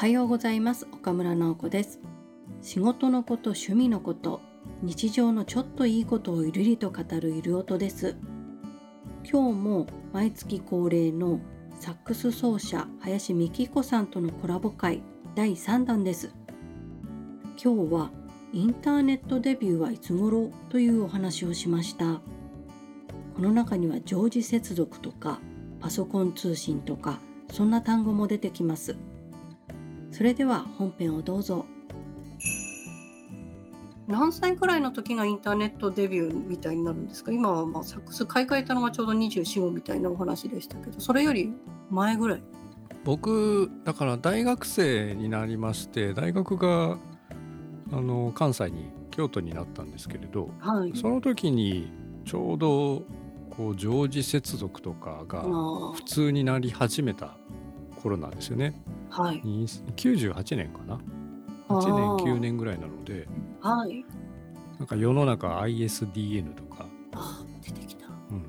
はようございます。岡村直子です。仕事のこと趣味のこと日常のちょっといいことをゆるりと語るゆる音です。今日も毎月恒例のサックス奏者林美希子さんとのコラボ会第3弾です。今日はインターネットデビューはいつ頃というお話をしました。この中には常時接続とかパソコン通信とかそんな単語も出てきます。それでは本編をどうぞ。何歳くらいの時がインターネットデビューみたいになるんですか？今はまあサックス買い替えたのがちょうど24みたいなお話でしたけどそれより前ぐらい。僕だから大学生になりまして大学があの関西に京都になったんですけれど、はい、その時にちょうどこう常時接続とかが普通になり始めた頃なんですよね。はい、98年かな？8年9年ぐらいなので、はい、なんか世の中 ISDN とか。あ出てきた、うん、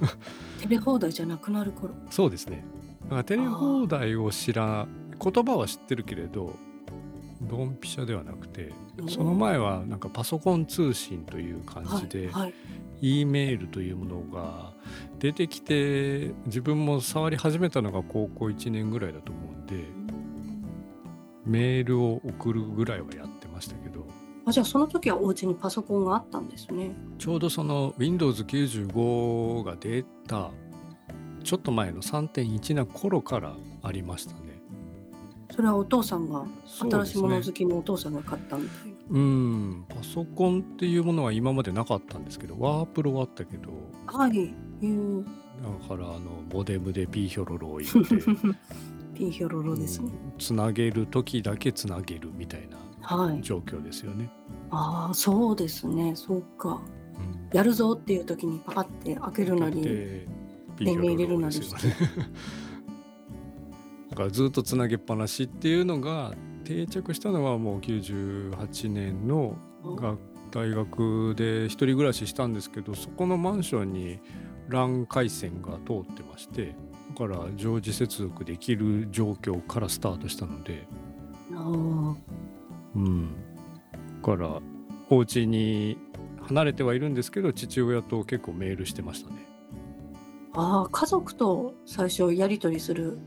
テレ放題じゃなくなる頃。そうですね。だからテレ放題を知ら言葉は知ってるけれどドンピシャではなくてその前はなんかパソコン通信という感じで、はいはい、E メールというものが出てきて自分も触り始めたのが高校1年ぐらいだと思うんでメールを送るぐらいはやってましたけど。あじゃあその時はお家にパソコンがあったんですね。ちょうどその Windows95 が出たちょっと前の3.1な頃からありましたね。それはお父さんが、新しいもの好きのお父さんが買ったみたいなうん。パソコンっていうものは今までなかったんですけどワープロはあったけど。はい。だからあのモデムでピーヒョロロを入れて ピーヒョロロですね、つなげる時だけつなげるみたいな状況ですよね、ああそうですね。そうか、うん、やるぞっていう時にパカって開けるなり電源入れるなりして、だからずっとつなげっぱなしっていうのが定着したのはもう98年のが大学で一人暮らししたんですけどそこのマンションに LAN 回線が通ってましてだから常時接続できる状況からスタートしたので。うん。だからお家に離れてはいるんですけど父親と結構メールしてましたね。ああ家族と最初やり取りする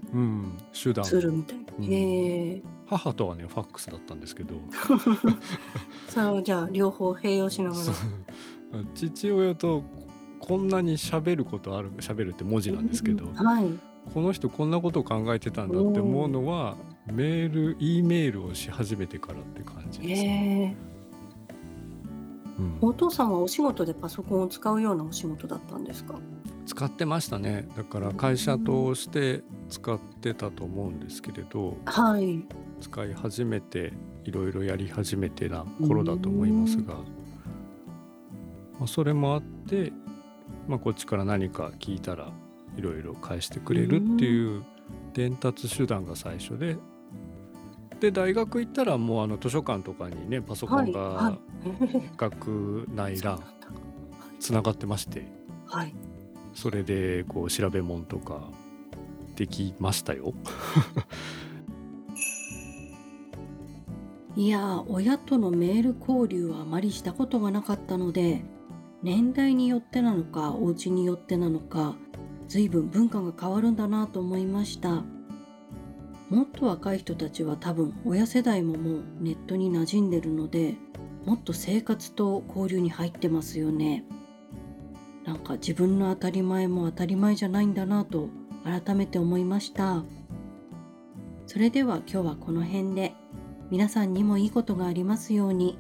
手段。ツールみたいな、うん、へえ母とはねファックスだったんですけど。そうじゃあ両方併用しながら。父親とこんなに喋ることある喋るって文字なんですけど、はい、この人こんなことを考えてたんだって思うのはメール E メールをし始めてからって感じですね、うん、お父さんはお仕事でパソコンを使うようなお仕事だったんですか？使ってましたね。だから会社として使ってたと思うんですけれど、はい、使い始めていろいろやり始めてな頃だと思いますが、まあ、それもあって、まあ、こっちから何か聞いたらいろいろ返してくれるっていう伝達手段が最初で。で大学行ったらもうあの図書館とかにねパソコンが学内欄 つながってまして、はい、それでこう調べ物とかできましたよ。いや親とのメール交流はあまりしたことがなかったので年代によってなのかお家によってなのか随分文化が変わるんだなと思いました。もっと若い人たちは多分親世代ももうネットに馴染んでるのでもっと生活と交流に入ってますよね。なんか自分の当たり前も当たり前じゃないんだなと改めて思いました。それでは今日はこの辺で皆さんにもいいことがありますように。